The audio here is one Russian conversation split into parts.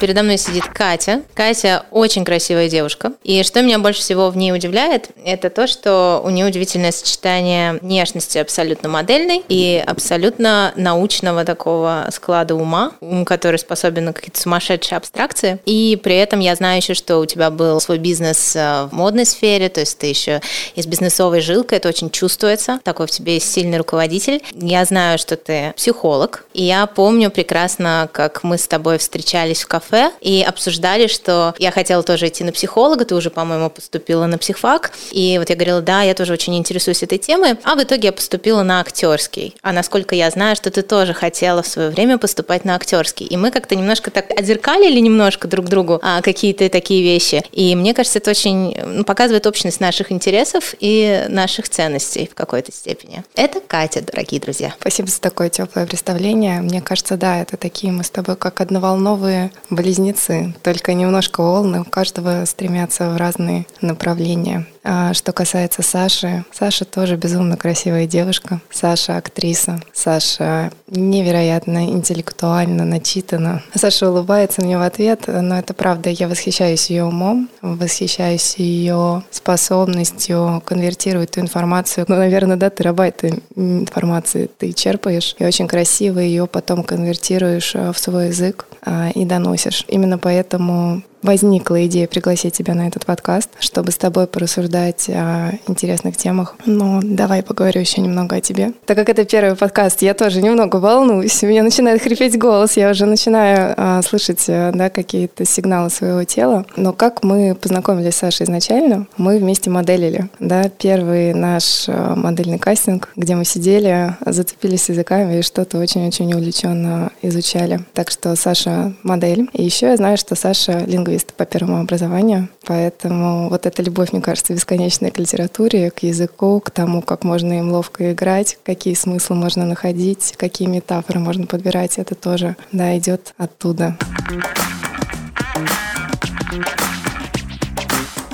Передо мной сидит Катя. Катя очень красивая девушка. И что меня больше всего в ней удивляет, это то, что у нее удивительное сочетание внешности абсолютно модельной и абсолютно научного такого склада ума, ум, который способен на какие-то сумасшедшие абстракции. И при этом я знаю еще, что у тебя был свой бизнес э, в модной сфере, то есть ты еще из бизнесовой жилкой, это очень чувствуется. Такой в тебе есть сильный руководитель. Я знаю, что ты психолог. И я помню прекрасно, как мы с тобой встречались в кафе кафе и обсуждали, что я хотела тоже идти на психолога, ты уже, по-моему, поступила на психфак. И вот я говорила, да, я тоже очень интересуюсь этой темой. А в итоге я поступила на актерский. А насколько я знаю, что ты тоже хотела в свое время поступать на актерский. И мы как-то немножко так отзеркалили немножко друг другу а, какие-то такие вещи. И мне кажется, это очень ну, показывает общность наших интересов и наших ценностей в какой-то степени. Это Катя, дорогие друзья. Спасибо за такое теплое представление. Мне кажется, да, это такие мы с тобой как одноволновые близнецы, только немножко волны, у каждого стремятся в разные направления. А что касается Саши, Саша тоже безумно красивая девушка. Саша актриса. Саша невероятно интеллектуально начитана. Саша улыбается мне в ответ, но это правда. Я восхищаюсь ее умом, восхищаюсь ее способностью конвертировать ту информацию. Ну, наверное, да, терабайт информации ты черпаешь и очень красиво ее потом конвертируешь в свой язык а, и доносишь. Именно поэтому возникла идея пригласить тебя на этот подкаст, чтобы с тобой порассуждать о интересных темах. Но давай поговорю еще немного о тебе. Так как это первый подкаст, я тоже немного волнуюсь. У меня начинает хрипеть голос, я уже начинаю а, слышать э, да, какие-то сигналы своего тела. Но как мы познакомились с Сашей изначально? Мы вместе моделили. Да, первый наш э, модельный кастинг, где мы сидели, зацепились языками и что-то очень-очень увлеченно изучали. Так что Саша модель. И еще я знаю, что Саша лингвист лингвист по первому образованию, поэтому вот эта любовь, мне кажется, бесконечная к литературе, к языку, к тому, как можно им ловко играть, какие смыслы можно находить, какие метафоры можно подбирать, это тоже, да, идет оттуда.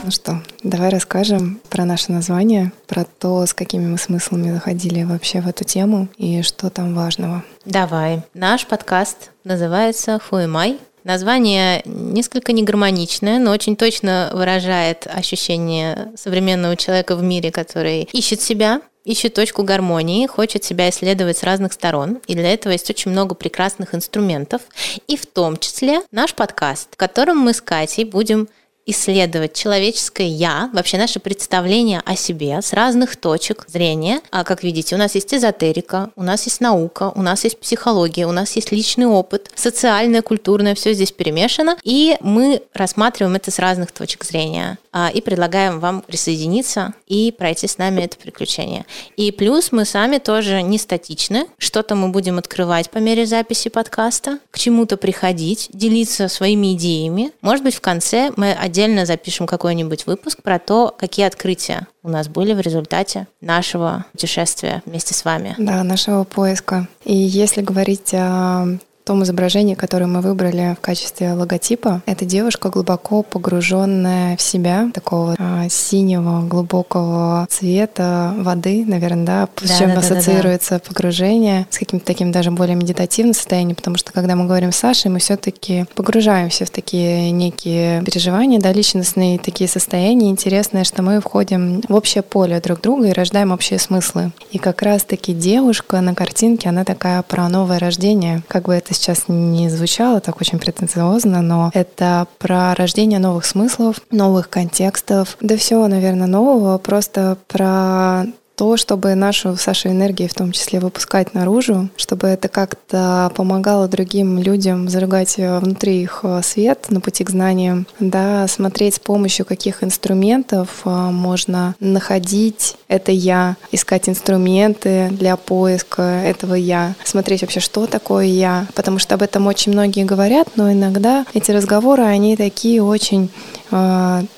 Ну что, давай расскажем про наше название, про то, с какими мы смыслами заходили вообще в эту тему и что там важного. Давай. Наш подкаст называется «Who am I?». Название несколько негармоничное, но очень точно выражает ощущение современного человека в мире, который ищет себя, ищет точку гармонии, хочет себя исследовать с разных сторон. И для этого есть очень много прекрасных инструментов. И в том числе наш подкаст, в котором мы с Катей будем исследовать человеческое «я», вообще наше представление о себе с разных точек зрения. А как видите, у нас есть эзотерика, у нас есть наука, у нас есть психология, у нас есть личный опыт, социальное, культурное, все здесь перемешано. И мы рассматриваем это с разных точек зрения а, и предлагаем вам присоединиться и пройти с нами это приключение. И плюс мы сами тоже не статичны. Что-то мы будем открывать по мере записи подкаста, к чему-то приходить, делиться своими идеями. Может быть, в конце мы отдельно запишем какой-нибудь выпуск про то, какие открытия у нас были в результате нашего путешествия вместе с вами. Да, нашего поиска. И если говорить о том изображении, которое мы выбрали в качестве логотипа, это девушка глубоко погруженная в себя, такого а, синего глубокого цвета воды, наверное, да, с да, чем да, ассоциируется да, да. погружение, с каким-то таким даже более медитативным состоянием, потому что когда мы говорим с Сашей, мы все-таки погружаемся в такие некие переживания, да, личностные такие состояния. Интересное, что мы входим в общее поле друг друга и рождаем общие смыслы. И как раз-таки девушка на картинке, она такая про новое рождение, как бы это сейчас не звучало так очень претенциозно, но это про рождение новых смыслов, новых контекстов, да всего, наверное, нового, просто про то, чтобы нашу Сашу энергию в том числе выпускать наружу, чтобы это как-то помогало другим людям зажигать э, внутри их э, свет на пути к знаниям, да, смотреть с помощью каких инструментов э, можно находить это я, искать инструменты для поиска этого я, смотреть вообще, что такое я, потому что об этом очень многие говорят, но иногда эти разговоры, они такие очень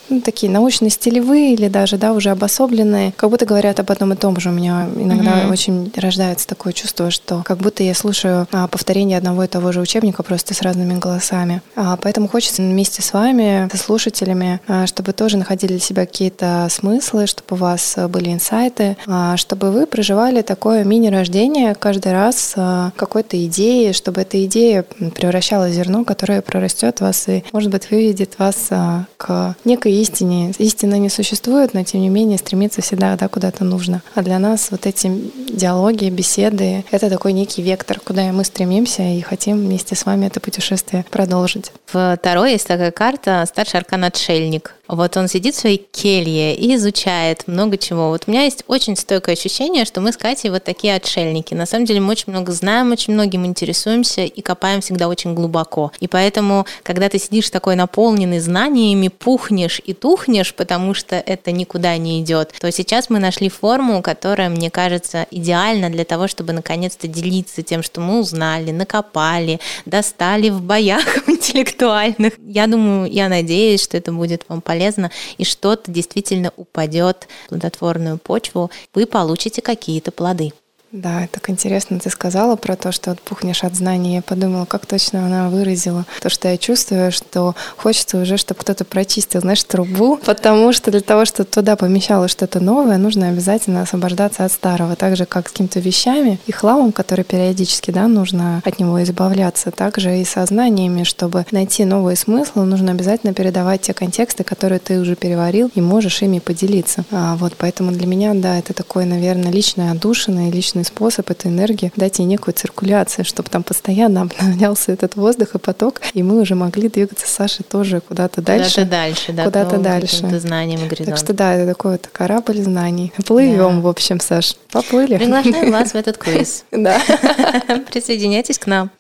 ну, такие научно-стилевые или даже, да, уже обособленные, как будто говорят об одном и том же. У меня иногда mm-hmm. очень рождается такое чувство, что как будто я слушаю а, повторение одного и того же учебника просто с разными голосами. А, поэтому хочется вместе с вами, со слушателями, а, чтобы тоже находили для себя какие-то смыслы, чтобы у вас были инсайты, а, чтобы вы проживали такое мини-рождение каждый раз а, какой-то идеи, чтобы эта идея превращалась в зерно, которое прорастет вас и, может быть, выведет вас а, к некой истине. Истина не существует, но тем не менее стремиться всегда да, куда-то нужно. А для нас вот эти диалоги, беседы — это такой некий вектор, куда мы стремимся и хотим вместе с вами это путешествие продолжить. В Таро есть такая карта «Старший аркан Отшельник». Вот он сидит в своей келье и изучает много чего. Вот у меня есть очень стойкое ощущение, что мы с Катей вот такие отшельники. На самом деле мы очень много знаем, очень многим интересуемся и копаем всегда очень глубоко. И поэтому, когда ты сидишь такой наполненный знаниями, пухнешь и тухнешь, потому что это никуда не идет, то сейчас мы нашли форму, которая, мне кажется, идеальна для того, чтобы наконец-то делиться тем, что мы узнали, накопали, достали в боях интеллектуальных. Я думаю, я надеюсь, что это будет вам полезно полезно, и что-то действительно упадет в плодотворную почву, вы получите какие-то плоды. Да, так интересно ты сказала про то, что отпухнешь от знаний. Я подумала, как точно она выразила то, что я чувствую, что хочется уже, чтобы кто-то прочистил, знаешь, трубу, потому что для того, чтобы туда помещалось что-то новое, нужно обязательно освобождаться от старого, так же, как с какими-то вещами и хламом, который периодически, да, нужно от него избавляться. Также и со знаниями, чтобы найти новые смыслы, нужно обязательно передавать те контексты, которые ты уже переварил, и можешь ими поделиться. А вот поэтому для меня, да, это такой, наверное, личное отдушина и личный способ этой энергии дать ей некую циркуляцию, чтобы там постоянно обновлялся этот воздух и поток, и мы уже могли двигаться с Сашей тоже куда-то дальше. Куда-то дальше, да. Куда-то дальше. Знанием Так что да, это такой вот корабль знаний. Плывем, да. в общем, Саш. Поплыли. Приглашаем вас в этот квиз. Да. Присоединяйтесь к нам.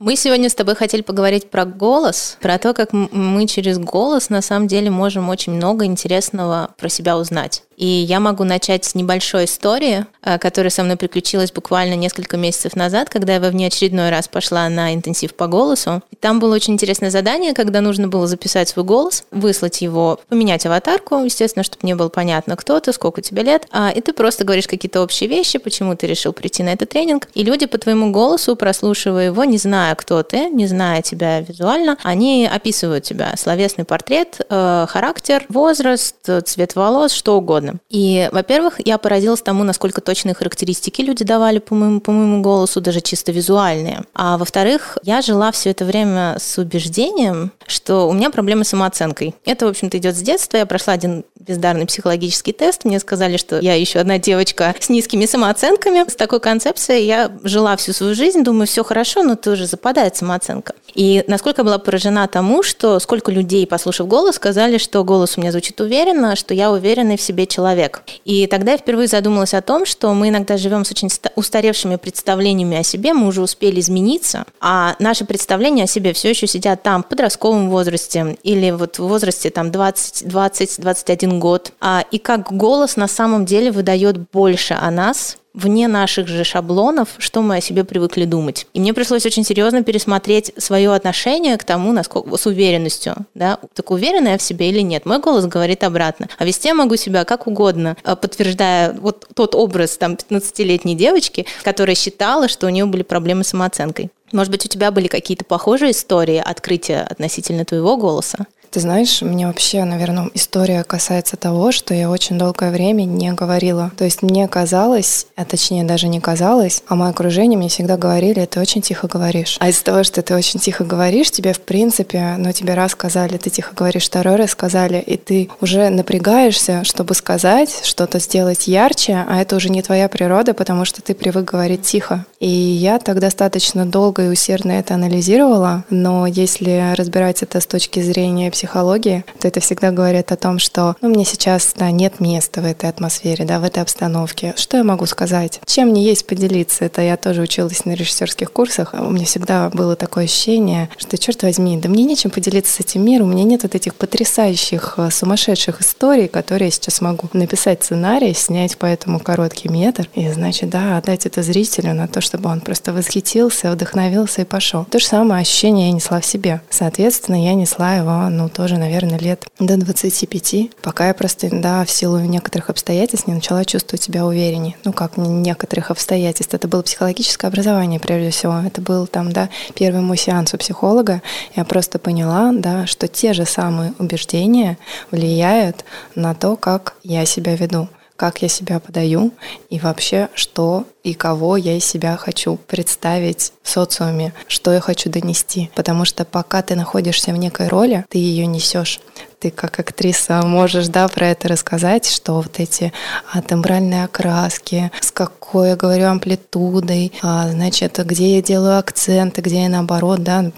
Мы сегодня с тобой хотели поговорить про голос, про то, как мы через голос на самом деле можем очень много интересного про себя узнать. И я могу начать с небольшой истории, э, которая со мной приключилась буквально несколько месяцев назад, когда я во внеочередной раз пошла на интенсив по голосу. И там было очень интересное задание, когда нужно было записать свой голос, выслать его, поменять аватарку, естественно, чтобы не было понятно, кто ты, сколько тебе лет. А, и ты просто говоришь какие-то общие вещи, почему ты решил прийти на этот тренинг. И люди по твоему голосу, прослушивая его, не зная, кто ты, не зная тебя визуально, они описывают тебя. Словесный портрет, э, характер, возраст, цвет волос, что угодно важно. И, во-первых, я поразилась тому, насколько точные характеристики люди давали по моему, по моему голосу, даже чисто визуальные. А во-вторых, я жила все это время с убеждением, что у меня проблемы с самооценкой. Это, в общем-то, идет с детства. Я прошла один бездарный психологический тест. Мне сказали, что я еще одна девочка с низкими самооценками. С такой концепцией я жила всю свою жизнь, думаю, все хорошо, но тоже западает самооценка. И насколько была поражена тому, что сколько людей, послушав голос, сказали, что голос у меня звучит уверенно, что я уверенный в себе человек. И тогда я впервые задумалась о том, что мы иногда живем с очень устаревшими представлениями о себе, мы уже успели измениться, а наши представления о себе все еще сидят там в подростковом возрасте или вот в возрасте там 20, 20, 21 год. А, и как голос на самом деле выдает больше о нас, вне наших же шаблонов, что мы о себе привыкли думать. И мне пришлось очень серьезно пересмотреть свое отношение к тому, насколько с уверенностью, да, так уверена я в себе или нет. Мой голос говорит обратно. А вести я могу себя как угодно, э, подтверждая вот тот образ там 15-летней девочки, которая считала, что у нее были проблемы с самооценкой. Может быть, у тебя были какие-то похожие истории открытия относительно твоего голоса? Ты знаешь, мне вообще, наверное, история касается того, что я очень долгое время не говорила. То есть мне казалось, а точнее даже не казалось, а мое окружение мне всегда говорили, ты очень тихо говоришь. А из-за того, что ты очень тихо говоришь, тебе в принципе, ну тебе раз сказали, ты тихо говоришь, второй раз сказали, и ты уже напрягаешься, чтобы сказать, что-то сделать ярче, а это уже не твоя природа, потому что ты привык говорить тихо. И я так достаточно долго и усердно это анализировала, но если разбирать это с точки зрения психологии, то это всегда говорит о том, что ну, мне сейчас да, нет места в этой атмосфере, да, в этой обстановке. Что я могу сказать? Чем мне есть поделиться? Это я тоже училась на режиссерских курсах. У меня всегда было такое ощущение, что, черт возьми, да мне нечем поделиться с этим миром, у меня нет вот этих потрясающих, э, сумасшедших историй, которые я сейчас могу написать сценарий, снять по этому короткий метр, и, значит, да, отдать это зрителю на то, чтобы он просто восхитился, вдохновился и пошел. То же самое ощущение я несла в себе. Соответственно, я несла его, ну, тоже, наверное, лет до 25, пока я просто, да, в силу некоторых обстоятельств не начала чувствовать себя увереннее. Ну, как некоторых обстоятельств. Это было психологическое образование, прежде всего. Это был там, да, первый мой сеанс у психолога. Я просто поняла, да, что те же самые убеждения влияют на то, как я себя веду как я себя подаю и вообще, что и кого я из себя хочу представить в социуме, что я хочу донести. Потому что пока ты находишься в некой роли, ты ее несешь ты как актриса можешь, да, про это рассказать, что вот эти а, тембральные окраски, с какой я говорю амплитудой, а, значит, где я делаю акценты, где я наоборот, да,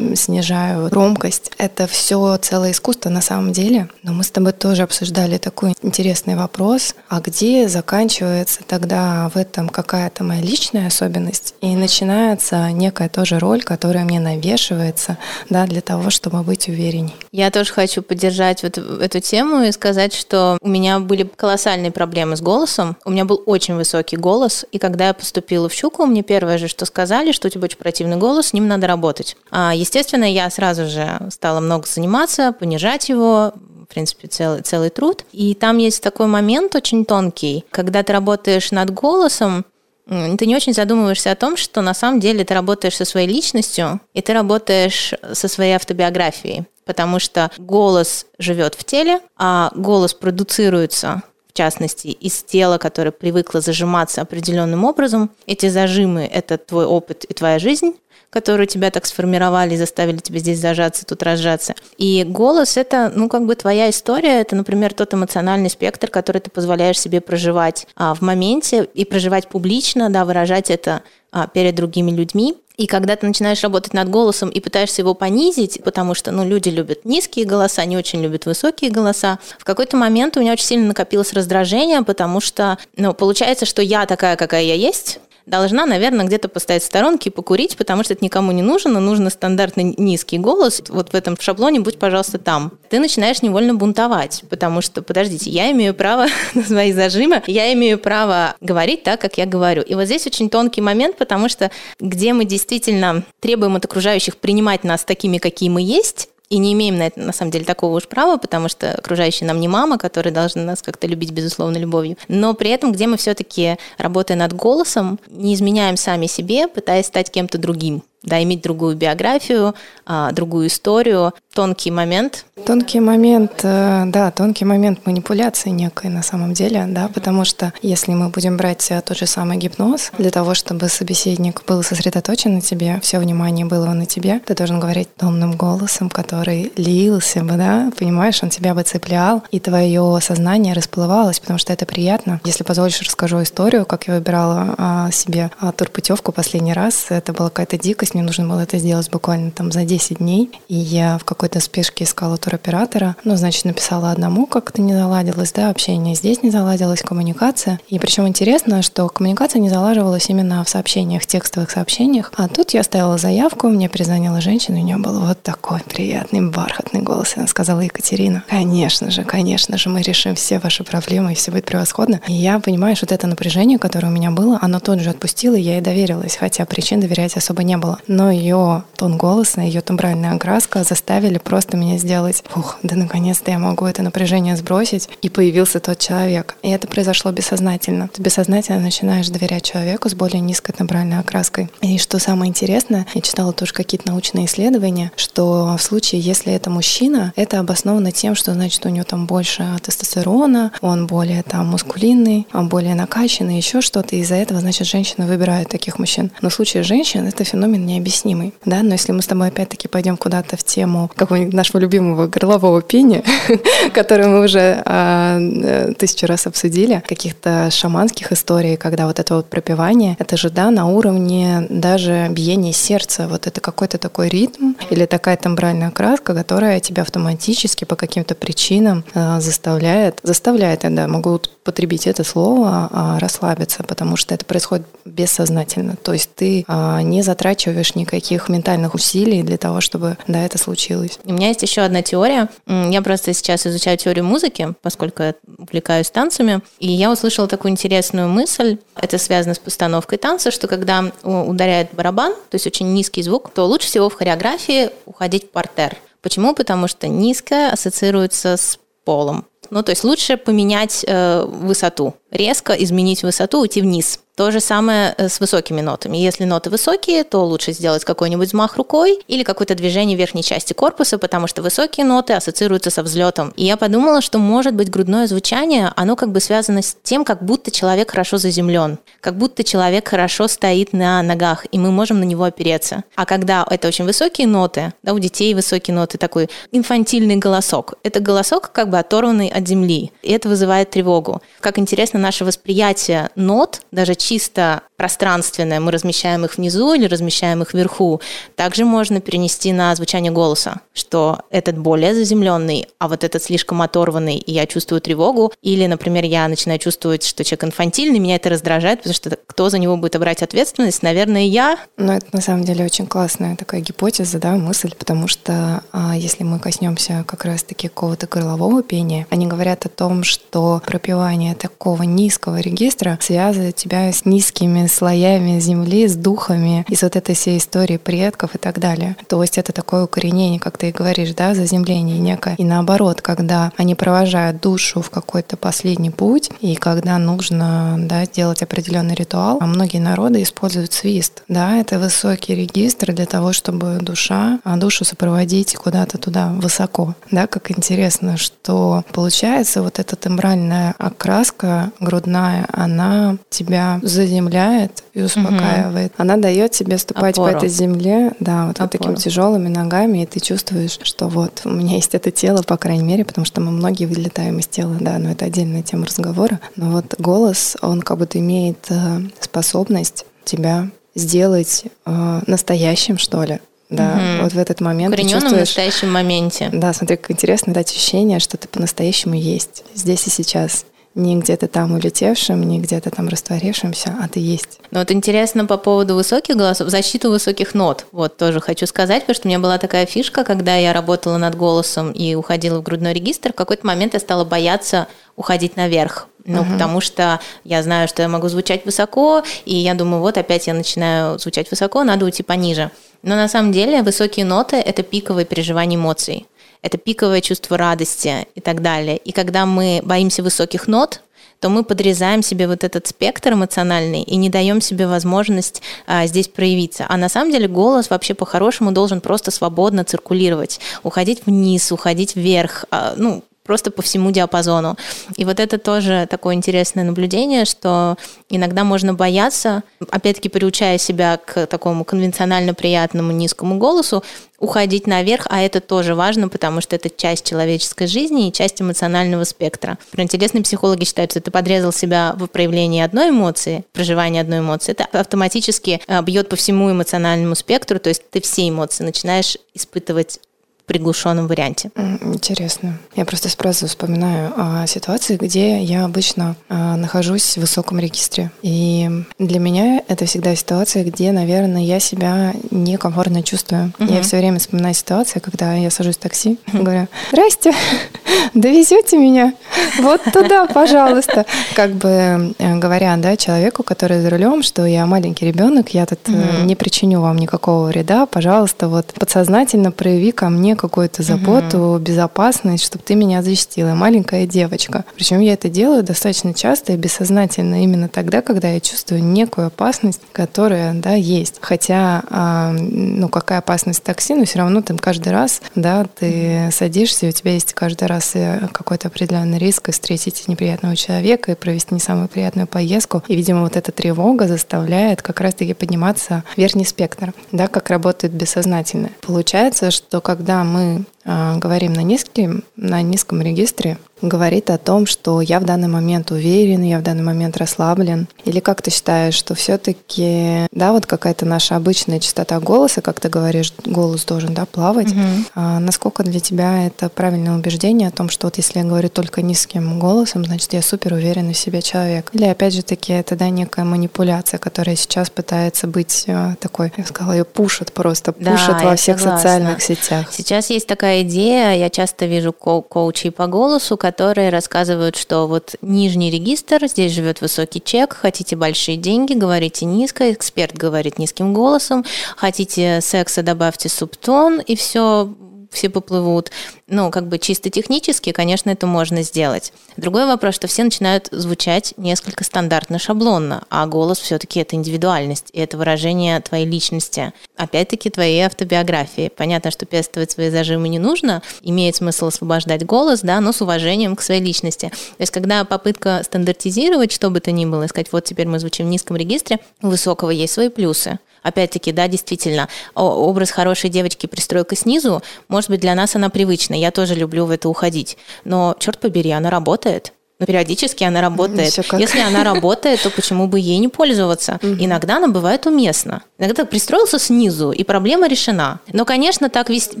снижаю громкость. Это все целое искусство на самом деле. Но мы с тобой тоже обсуждали такой интересный вопрос, а где заканчивается тогда в этом какая-то моя личная особенность и начинается некая тоже роль, которая мне навешивается, да, для того, чтобы быть уверенней. Я тоже хочу поддержать вот эту тему и сказать, что у меня были колоссальные проблемы с голосом. У меня был очень высокий голос, и когда я поступила в Щуку, мне первое же, что сказали, что у тебя очень противный голос, с ним надо работать. А, естественно, я сразу же стала много заниматься, понижать его, в принципе, целый, целый труд. И там есть такой момент очень тонкий, когда ты работаешь над голосом, ты не очень задумываешься о том, что на самом деле ты работаешь со своей личностью, и ты работаешь со своей автобиографией потому что голос живет в теле, а голос продуцируется в частности, из тела, которое привыкло зажиматься определенным образом. Эти зажимы – это твой опыт и твоя жизнь, которые тебя так сформировали и заставили тебя здесь зажаться, тут разжаться. И голос – это, ну, как бы твоя история, это, например, тот эмоциональный спектр, который ты позволяешь себе проживать а, в моменте и проживать публично, да, выражать это а, перед другими людьми. И когда ты начинаешь работать над голосом и пытаешься его понизить, потому что ну, люди любят низкие голоса, не очень любят высокие голоса, в какой-то момент у меня очень сильно накопилось раздражение, потому что ну, получается, что я такая, какая я есть, должна, наверное, где-то поставить в сторонке и покурить, потому что это никому не нужно, нужно стандартный низкий голос. Вот в этом шаблоне будь, пожалуйста, там. Ты начинаешь невольно бунтовать, потому что, подождите, я имею право на свои зажимы, я имею право говорить так, как я говорю. И вот здесь очень тонкий момент, потому что где мы действительно требуем от окружающих принимать нас такими, какие мы есть, и не имеем на это, на самом деле, такого уж права, потому что окружающие нам не мама, которая должна нас как-то любить, безусловно, любовью. Но при этом, где мы все-таки, работая над голосом, не изменяем сами себе, пытаясь стать кем-то другим да, иметь другую биографию, а, другую историю, тонкий момент. Тонкий момент, э, да, тонкий момент манипуляции некой на самом деле, да, потому что если мы будем брать э, тот же самый гипноз, для того, чтобы собеседник был сосредоточен на тебе, все внимание было на тебе, ты должен говорить томным голосом, который лился бы, да, понимаешь, он тебя бы цеплял, и твое сознание расплывалось, потому что это приятно. Если позволишь, расскажу историю, как я выбирала а, себе а, турпутевку последний раз. Это была какая-то дикость, есть мне нужно было это сделать буквально там за 10 дней. И я в какой-то спешке искала туроператора. Ну, значит, написала одному, как это не заладилось, да, общение здесь не заладилась, коммуникация. И причем интересно, что коммуникация не залаживалась именно в сообщениях, текстовых сообщениях. А тут я оставила заявку, мне призвонила женщина, у нее был вот такой приятный бархатный голос. Она сказала, Екатерина, конечно же, конечно же, мы решим все ваши проблемы, и все будет превосходно. И я понимаю, что вот это напряжение, которое у меня было, оно тут же отпустило, и я ей доверилась, хотя причин доверять особо не было но ее тон голоса, ее тембральная окраска заставили просто меня сделать, ух, да наконец-то я могу это напряжение сбросить, и появился тот человек. И это произошло бессознательно. Ты бессознательно начинаешь доверять человеку с более низкой тембральной окраской. И что самое интересное, я читала тоже какие-то научные исследования, что в случае, если это мужчина, это обосновано тем, что значит у него там больше тестостерона, он более там мускулинный, он более накачанный, еще что-то, из-за этого, значит, женщины выбирают таких мужчин. Но в случае женщин это феномен необъяснимый, да, но если мы с тобой опять-таки пойдем куда-то в тему какого-нибудь нашего любимого горлового пения, которое мы уже а, э, тысячу раз обсудили, каких-то шаманских историй, когда вот это вот пропивание, это же, да, на уровне даже биения сердца, вот это какой-то такой ритм или такая тембральная краска, которая тебя автоматически по каким-то причинам э, заставляет, заставляет, да, могу потребить это слово, а, расслабиться, потому что это происходит бессознательно. То есть ты а, не затрачиваешь никаких ментальных усилий для того, чтобы да, это случилось. У меня есть еще одна теория. Я просто сейчас изучаю теорию музыки, поскольку я увлекаюсь танцами, и я услышала такую интересную мысль. Это связано с постановкой танца, что когда ударяет барабан, то есть очень низкий звук, то лучше всего в хореографии уходить в портер. Почему? Потому что низкое ассоциируется с полом. Ну, то есть лучше поменять э, высоту, резко изменить высоту, уйти вниз. То же самое э, с высокими нотами. Если ноты высокие, то лучше сделать какой-нибудь взмах рукой или какое-то движение верхней части корпуса, потому что высокие ноты ассоциируются со взлетом. И я подумала, что, может быть, грудное звучание, оно как бы связано с тем, как будто человек хорошо заземлен, как будто человек хорошо стоит на ногах, и мы можем на него опереться. А когда это очень высокие ноты, да, у детей высокие ноты, такой инфантильный голосок, это голосок как бы оторванный от земли, и это вызывает тревогу. Как интересно наше восприятие нот, даже чисто пространственное, мы размещаем их внизу или размещаем их вверху, также можно перенести на звучание голоса, что этот более заземленный, а вот этот слишком оторванный, и я чувствую тревогу, или, например, я начинаю чувствовать, что человек инфантильный, меня это раздражает, потому что кто за него будет брать ответственность? Наверное, я. Ну, это на самом деле очень классная такая гипотеза, да, мысль, потому что а, если мы коснемся как раз-таки какого-то горлового пения, они говорят о том, что пропивание такого низкого регистра связывает тебя с низкими слоями земли, с духами, из вот этой всей истории предков и так далее. То есть это такое укоренение, как ты и говоришь, да, заземление некое. И наоборот, когда они провожают душу в какой-то последний путь, и когда нужно да, сделать определенный ритуал, а многие народы используют свист. Да, это высокий регистр для того, чтобы душа, а душу сопроводить куда-то туда высоко. Да, как интересно, что получается вот эта тембральная окраска грудная, она тебя заземляет и успокаивает. Угу. Она дает тебе ступать Опору. по этой земле, да, вот, вот такими тяжелыми ногами, и ты чувствуешь, что вот у меня есть это тело, по крайней мере, потому что мы многие вылетаем из тела, да, но это отдельная тема разговора. Но вот голос, он как будто имеет э, способность тебя сделать э, настоящим, что ли. Да, угу. вот в этот момент ты чувствуешь... в настоящем моменте. Да, смотри, как интересно дать ощущение, что ты по-настоящему есть здесь и сейчас не где-то там улетевшим, не где-то там растворившимся, а ты есть. Ну вот интересно по поводу высоких голосов, защиту высоких нот. Вот тоже хочу сказать, потому что у меня была такая фишка, когда я работала над голосом и уходила в грудной регистр, в какой-то момент я стала бояться уходить наверх. Ну, uh-huh. потому что я знаю, что я могу звучать высоко, и я думаю, вот опять я начинаю звучать высоко, надо уйти пониже. Но на самом деле высокие ноты – это пиковые переживания эмоций это пиковое чувство радости и так далее. И когда мы боимся высоких нот, то мы подрезаем себе вот этот спектр эмоциональный и не даем себе возможность а, здесь проявиться. А на самом деле голос вообще по-хорошему должен просто свободно циркулировать, уходить вниз, уходить вверх, а, ну, просто по всему диапазону. И вот это тоже такое интересное наблюдение, что иногда можно бояться, опять-таки приучая себя к такому конвенционально приятному низкому голосу, уходить наверх, а это тоже важно, потому что это часть человеческой жизни и часть эмоционального спектра. Интересные психологи считают, что ты подрезал себя в проявлении одной эмоции, проживании одной эмоции, это автоматически э, бьет по всему эмоциональному спектру, то есть ты все эмоции начинаешь испытывать приглушенном варианте. Интересно. Я просто сразу вспоминаю о ситуации, где я обычно а, нахожусь в высоком регистре. И для меня это всегда ситуация, где, наверное, я себя некомфортно чувствую. Угу. Я все время вспоминаю ситуацию, когда я сажусь в такси и говорю, здрасте, довезете меня вот туда, пожалуйста. Как бы э, говоря, да, человеку, который за рулем, что я маленький ребенок, я тут угу. не причиню вам никакого вреда, пожалуйста, вот подсознательно прояви ко мне какую-то заботу, угу. безопасность, чтобы ты меня защитила. Маленькая девочка. Причем я это делаю достаточно часто и бессознательно именно тогда, когда я чувствую некую опасность, которая, да, есть. Хотя, а, ну, какая опасность такси, но все равно там каждый раз, да, ты садишься, и у тебя есть каждый раз э, какой-то определенный риск встретить неприятного человека и провести не самую приятную поездку. И, видимо, вот эта тревога заставляет как раз-таки подниматься верхний спектр, да, как работает бессознательно. Получается, что когда когда мы э, говорим на низким, на низком регистре, говорит о том, что я в данный момент уверен, я в данный момент расслаблен? Или как ты считаешь, что все-таки, да, вот какая-то наша обычная частота голоса, как ты говоришь, голос должен, да, плавать. Угу. А, насколько для тебя это правильное убеждение о том, что вот если я говорю только низким голосом, значит, я супер уверенный в себе человек? Или, опять же таки, это, да, некая манипуляция, которая сейчас пытается быть э, такой, я сказала, ее пушат просто, пушат да, во всех согласна. социальных сетях. Сейчас есть такая идея, я часто вижу ко- коучей по голосу, которые рассказывают, что вот нижний регистр, здесь живет высокий чек, хотите большие деньги, говорите низко, эксперт говорит низким голосом, хотите секса, добавьте субтон, и все все поплывут. Ну, как бы чисто технически, конечно, это можно сделать. Другой вопрос, что все начинают звучать несколько стандартно, шаблонно, а голос все-таки это индивидуальность, и это выражение твоей личности. Опять-таки, твоей автобиографии. Понятно, что пестовать свои зажимы не нужно, имеет смысл освобождать голос, да, но с уважением к своей личности. То есть, когда попытка стандартизировать, что бы то ни было, сказать, вот теперь мы звучим в низком регистре, у высокого есть свои плюсы. Опять-таки, да, действительно, образ хорошей девочки пристройка снизу, может быть, для нас она привычна. Я тоже люблю в это уходить. Но, черт побери, она работает но периодически она работает. Если она работает, то почему бы ей не пользоваться? Иногда она бывает уместна. Иногда пристроился снизу, и проблема решена. Но, конечно, так вести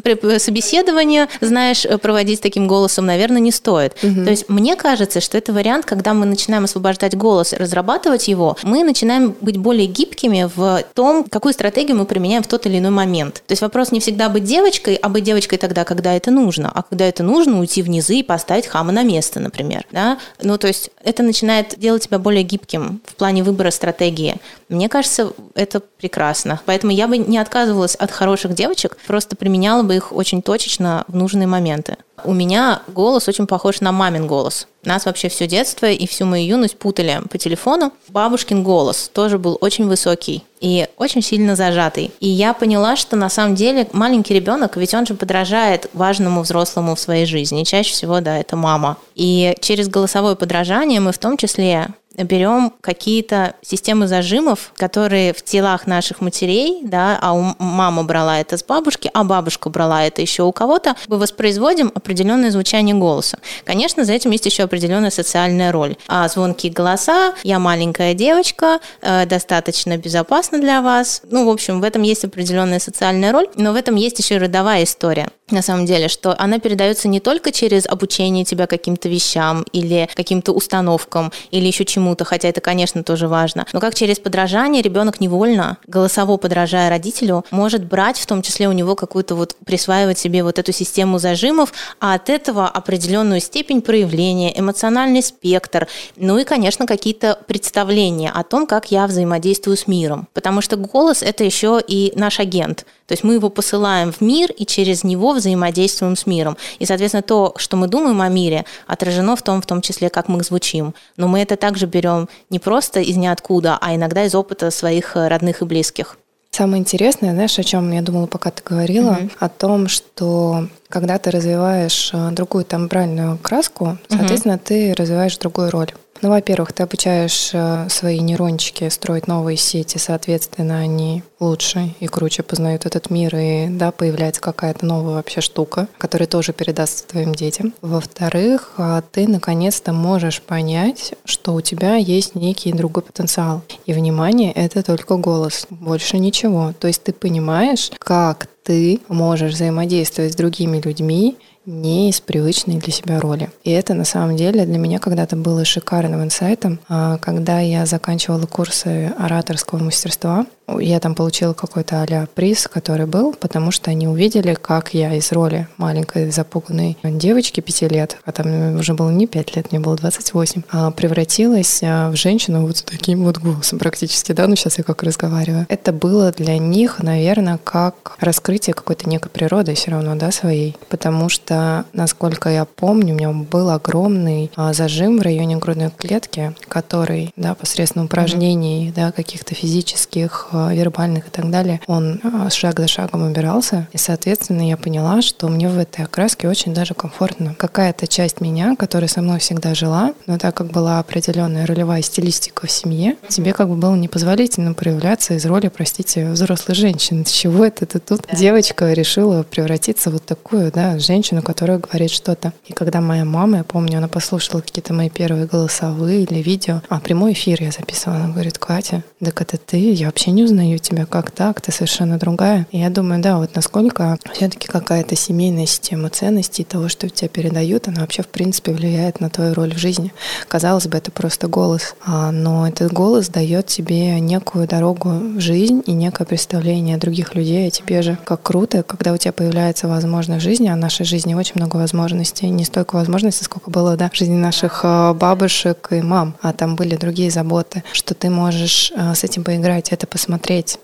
собеседование, знаешь, э, проводить таким голосом, наверное, не стоит. То есть мне кажется, что это вариант, когда мы начинаем освобождать голос, разрабатывать его, мы начинаем быть более гибкими в том, какую стратегию мы применяем в тот или иной момент. То есть вопрос не всегда быть девочкой, а быть девочкой тогда, когда это нужно. А когда это нужно, уйти в низы и поставить хама на место, например. Да? Ну, то есть это начинает делать тебя более гибким в плане выбора стратегии. Мне кажется, это прекрасно. Поэтому я бы не отказывалась от хороших девочек, просто применяла бы их очень точечно в нужные моменты. У меня голос очень похож на мамин голос. Нас вообще все детство и всю мою юность путали по телефону. Бабушкин голос тоже был очень высокий и очень сильно зажатый. И я поняла, что на самом деле маленький ребенок, ведь он же подражает важному взрослому в своей жизни. Чаще всего, да, это мама. И через голосовое подражание мы в том числе берем какие-то системы зажимов, которые в телах наших матерей, да, а у мама брала это с бабушки, а бабушка брала это еще у кого-то, мы воспроизводим определенное звучание голоса. Конечно, за этим есть еще определенная социальная роль. А звонкие голоса, я маленькая девочка, э, достаточно безопасно для вас. Ну, в общем, в этом есть определенная социальная роль, но в этом есть еще и родовая история на самом деле, что она передается не только через обучение тебя каким-то вещам или каким-то установкам или еще чему-то, хотя это, конечно, тоже важно, но как через подражание ребенок невольно, голосово подражая родителю, может брать в том числе у него какую-то вот, присваивать себе вот эту систему зажимов, а от этого определенную степень проявления, эмоциональный спектр, ну и, конечно, какие-то представления о том, как я взаимодействую с миром. Потому что голос — это еще и наш агент. То есть мы его посылаем в мир и через него взаимодействуем с миром. И, соответственно, то, что мы думаем о мире, отражено в том, в том числе, как мы звучим. Но мы это также берем не просто из ниоткуда, а иногда из опыта своих э, родных и близких. Самое интересное, знаешь, о чем я думала, пока ты говорила, mm о том, что когда ты развиваешь э, другую тембральную краску, соответственно, mm ты развиваешь другую роль. Ну, во-первых, ты обучаешь э, свои нейрончики строить новые сети, соответственно, они лучше и круче познают этот мир, и да, появляется какая-то новая вообще штука, которая тоже передастся твоим детям. Во-вторых, а, ты наконец-то можешь понять, что у тебя есть некий другой потенциал. И внимание — это только голос, больше ничего. То есть ты понимаешь, как ты можешь взаимодействовать с другими людьми, не из привычной для себя роли. И это на самом деле для меня когда-то было шикарным инсайтом, а, когда я заканчивала курсы ораторского мастерства. Я там получила какой-то а приз, который был, потому что они увидели, как я из роли маленькой запуганной девочки пяти лет, а там уже было не пять лет, мне было 28, а превратилась а, в женщину вот с таким вот голосом практически, да, ну сейчас я как разговариваю. Это было для них, наверное, как раскрытие какой-то некой природы все равно, да, своей, потому что, насколько я помню, у меня был огромный зажим в районе грудной клетки, который, да, посредством упражнений, mm-hmm. да, каких-то физических вербальных и так далее, он э, шаг за шагом убирался. И, соответственно, я поняла, что мне в этой окраске очень даже комфортно. Какая-то часть меня, которая со мной всегда жила, но так как была определенная ролевая стилистика в семье, тебе как бы было непозволительно проявляться из роли, простите, взрослой женщины. С чего это ты тут? Да. Девочка решила превратиться в вот такую, да, женщину, которая говорит что-то. И когда моя мама, я помню, она послушала какие-то мои первые голосовые или видео, а прямой эфир я записывала, она говорит, Катя, так это ты, я вообще не узнаю тебя, как так, ты совершенно другая. И я думаю, да, вот насколько все-таки какая-то семейная система ценностей, того, что тебя передают, она вообще в принципе влияет на твою роль в жизни. Казалось бы, это просто голос, а, но этот голос дает тебе некую дорогу в жизнь и некое представление других людей о тебе же. Как круто, когда у тебя появляется возможность жизни, а в нашей жизни очень много возможностей, не столько возможностей, сколько было да, в жизни наших а, бабушек и мам, а там были другие заботы, что ты можешь а, с этим поиграть, это посмотреть.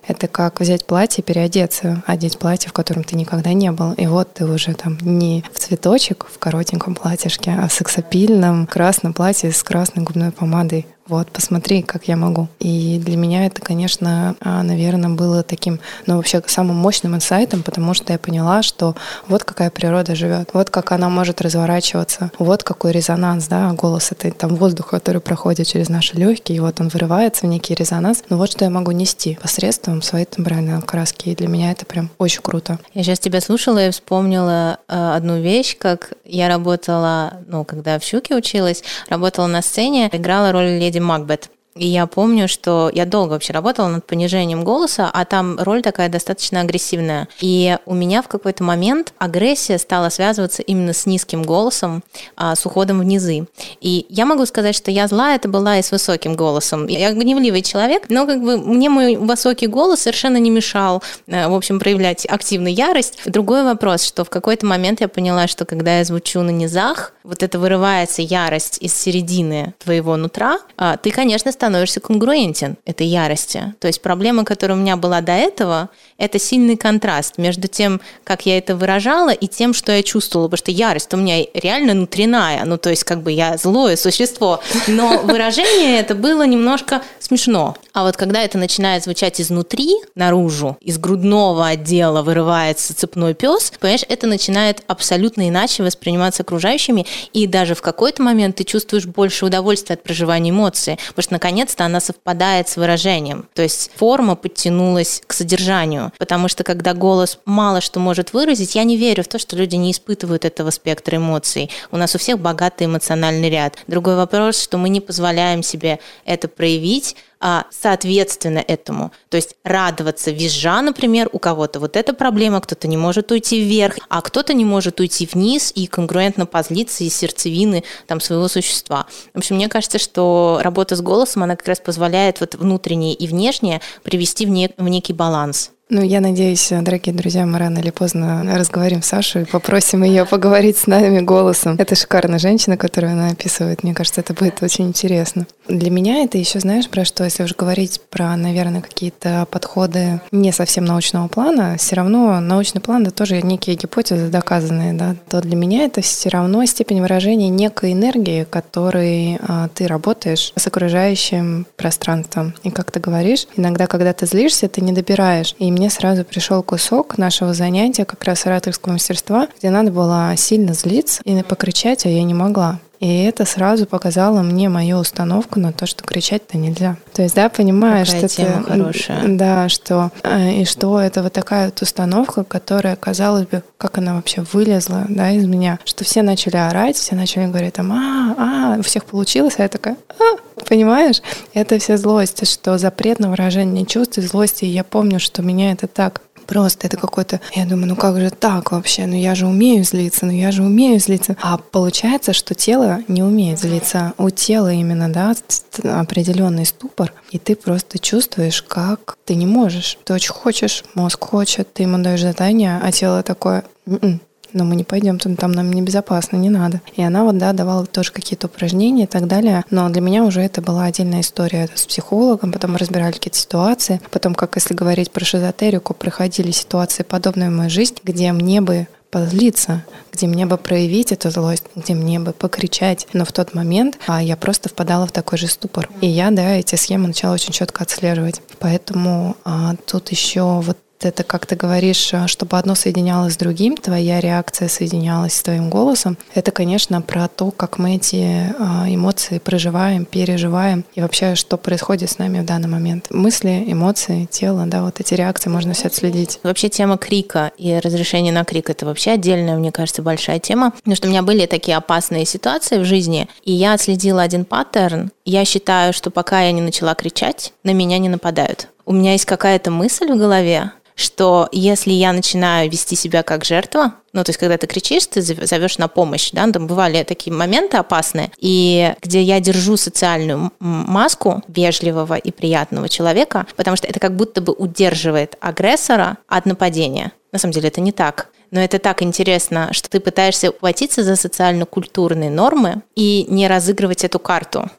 Это как взять платье, переодеться, одеть платье, в котором ты никогда не был. И вот ты уже там не в цветочек, в коротеньком платьишке, а в сексапильном красном платье с красной губной помадой вот, посмотри, как я могу. И для меня это, конечно, а, наверное, было таким, ну, вообще самым мощным инсайтом, потому что я поняла, что вот какая природа живет, вот как она может разворачиваться, вот какой резонанс, да, голос это там воздух, который проходит через наши легкие, и вот он вырывается в некий резонанс. Ну вот что я могу нести посредством своей тембральной окраски. И для меня это прям очень круто. Я сейчас тебя слушала и вспомнила э, одну вещь, как я работала, ну, когда в Щуке училась, работала на сцене, играла роль леди леди Макбет. И я помню, что я долго вообще работала над понижением голоса, а там роль такая достаточно агрессивная. И у меня в какой-то момент агрессия стала связываться именно с низким голосом, а, с уходом в низы. И я могу сказать, что я злая это была и с высоким голосом. Я гневливый человек, но как бы мне мой высокий голос совершенно не мешал, э, в общем, проявлять активную ярость. Другой вопрос, что в какой-то момент я поняла, что когда я звучу на низах, вот это вырывается ярость из середины твоего нутра, а, ты, конечно, становишься конгруентен этой ярости. То есть проблема, которая у меня была до этого, это сильный контраст между тем, как я это выражала, и тем, что я чувствовала, потому что ярость у меня реально внутренняя, ну то есть как бы я злое существо, но выражение это было немножко смешно. А вот когда это начинает звучать изнутри, наружу, из грудного отдела вырывается цепной пес, понимаешь, это начинает абсолютно иначе восприниматься окружающими, и даже в какой-то момент ты чувствуешь больше удовольствия от проживания эмоций, потому что наконец-то она совпадает с выражением. То есть форма подтянулась к содержанию, потому что когда голос мало что может выразить, я не верю в то, что люди не испытывают этого спектра эмоций. У нас у всех богатый эмоциональный ряд. Другой вопрос, что мы не позволяем себе это проявить, а, соответственно этому. То есть радоваться визжа, например, у кого-то вот эта проблема, кто-то не может уйти вверх, а кто-то не может уйти вниз и конгруентно позлиться из сердцевины там, своего существа. В общем, мне кажется, что работа с голосом, она как раз позволяет вот внутреннее и внешнее привести в, не, в некий баланс. Ну, я надеюсь, дорогие друзья, мы рано или поздно разговорим с Сашей и попросим ее поговорить с нами голосом. Это шикарная женщина, которую она описывает. Мне кажется, это будет очень интересно. Для меня это еще, знаешь, про что, если уже говорить про, наверное, какие-то подходы не совсем научного плана, все равно научный план это тоже некие гипотезы доказанные, да, то для меня это все равно степень выражения некой энергии, которой а, ты работаешь с окружающим пространством. И как ты говоришь, иногда, когда ты злишься, ты не добираешь. И мне сразу пришел кусок нашего занятия как раз ораторского мастерства, где надо было сильно злиться и покричать, а я не могла. И это сразу показало мне мою установку на то, что кричать-то нельзя. То есть, да, понимаешь, что это хорошая. Да, что э, и что это вот такая вот установка, которая, казалось бы, как она вообще вылезла, да, из меня, что все начали орать, все начали говорить там, а, а, у всех получилось, а я такая, а, Понимаешь? Это вся злость, что запрет на выражение чувств и злости. И я помню, что меня это так просто это какой-то... Я думаю, ну как же так вообще? Ну я же умею злиться, ну я же умею злиться. А получается, что тело не умеет злиться. У тела именно, да, определенный ступор, и ты просто чувствуешь, как ты не можешь. Ты очень хочешь, мозг хочет, ты ему даешь задание, а тело такое, «М-м, но мы не пойдем, там, там нам небезопасно, не надо. И она вот, да, давала тоже какие-то упражнения и так далее. Но для меня уже это была отдельная история с психологом, потом мы разбирали какие-то ситуации. Потом, как если говорить про шизотерику, проходили ситуации подобные в моей жизни, где мне бы позлиться, где мне бы проявить эту злость, где мне бы покричать. Но в тот момент а, я просто впадала в такой же ступор. И я, да, эти схемы начала очень четко отслеживать. Поэтому а, тут еще вот это, как ты говоришь, э, чтобы одно соединялось с другим, твоя реакция соединялась с твоим голосом, это, конечно, про то, как мы эти э, эмоции проживаем, переживаем и вообще, что происходит с нами в данный момент. Мысли, эмоции, тело, да, вот эти реакции можно все отследить. Вообще тема крика и разрешение на крик — это вообще отдельная, мне кажется, большая тема, потому что у меня были такие опасные ситуации в жизни, и я отследила один паттерн. Я считаю, что пока я не начала кричать, на меня не нападают. У меня есть какая-то мысль в голове, что если я начинаю вести себя как жертва, ну, то есть, когда ты кричишь, ты зовешь на помощь, да, там бывали такие моменты опасные, и где я держу социальную маску вежливого и приятного человека, потому что это как будто бы удерживает агрессора от нападения. На самом деле это не так. Но это так интересно, что ты пытаешься ухватиться за социально-культурные нормы и не разыгрывать эту карту.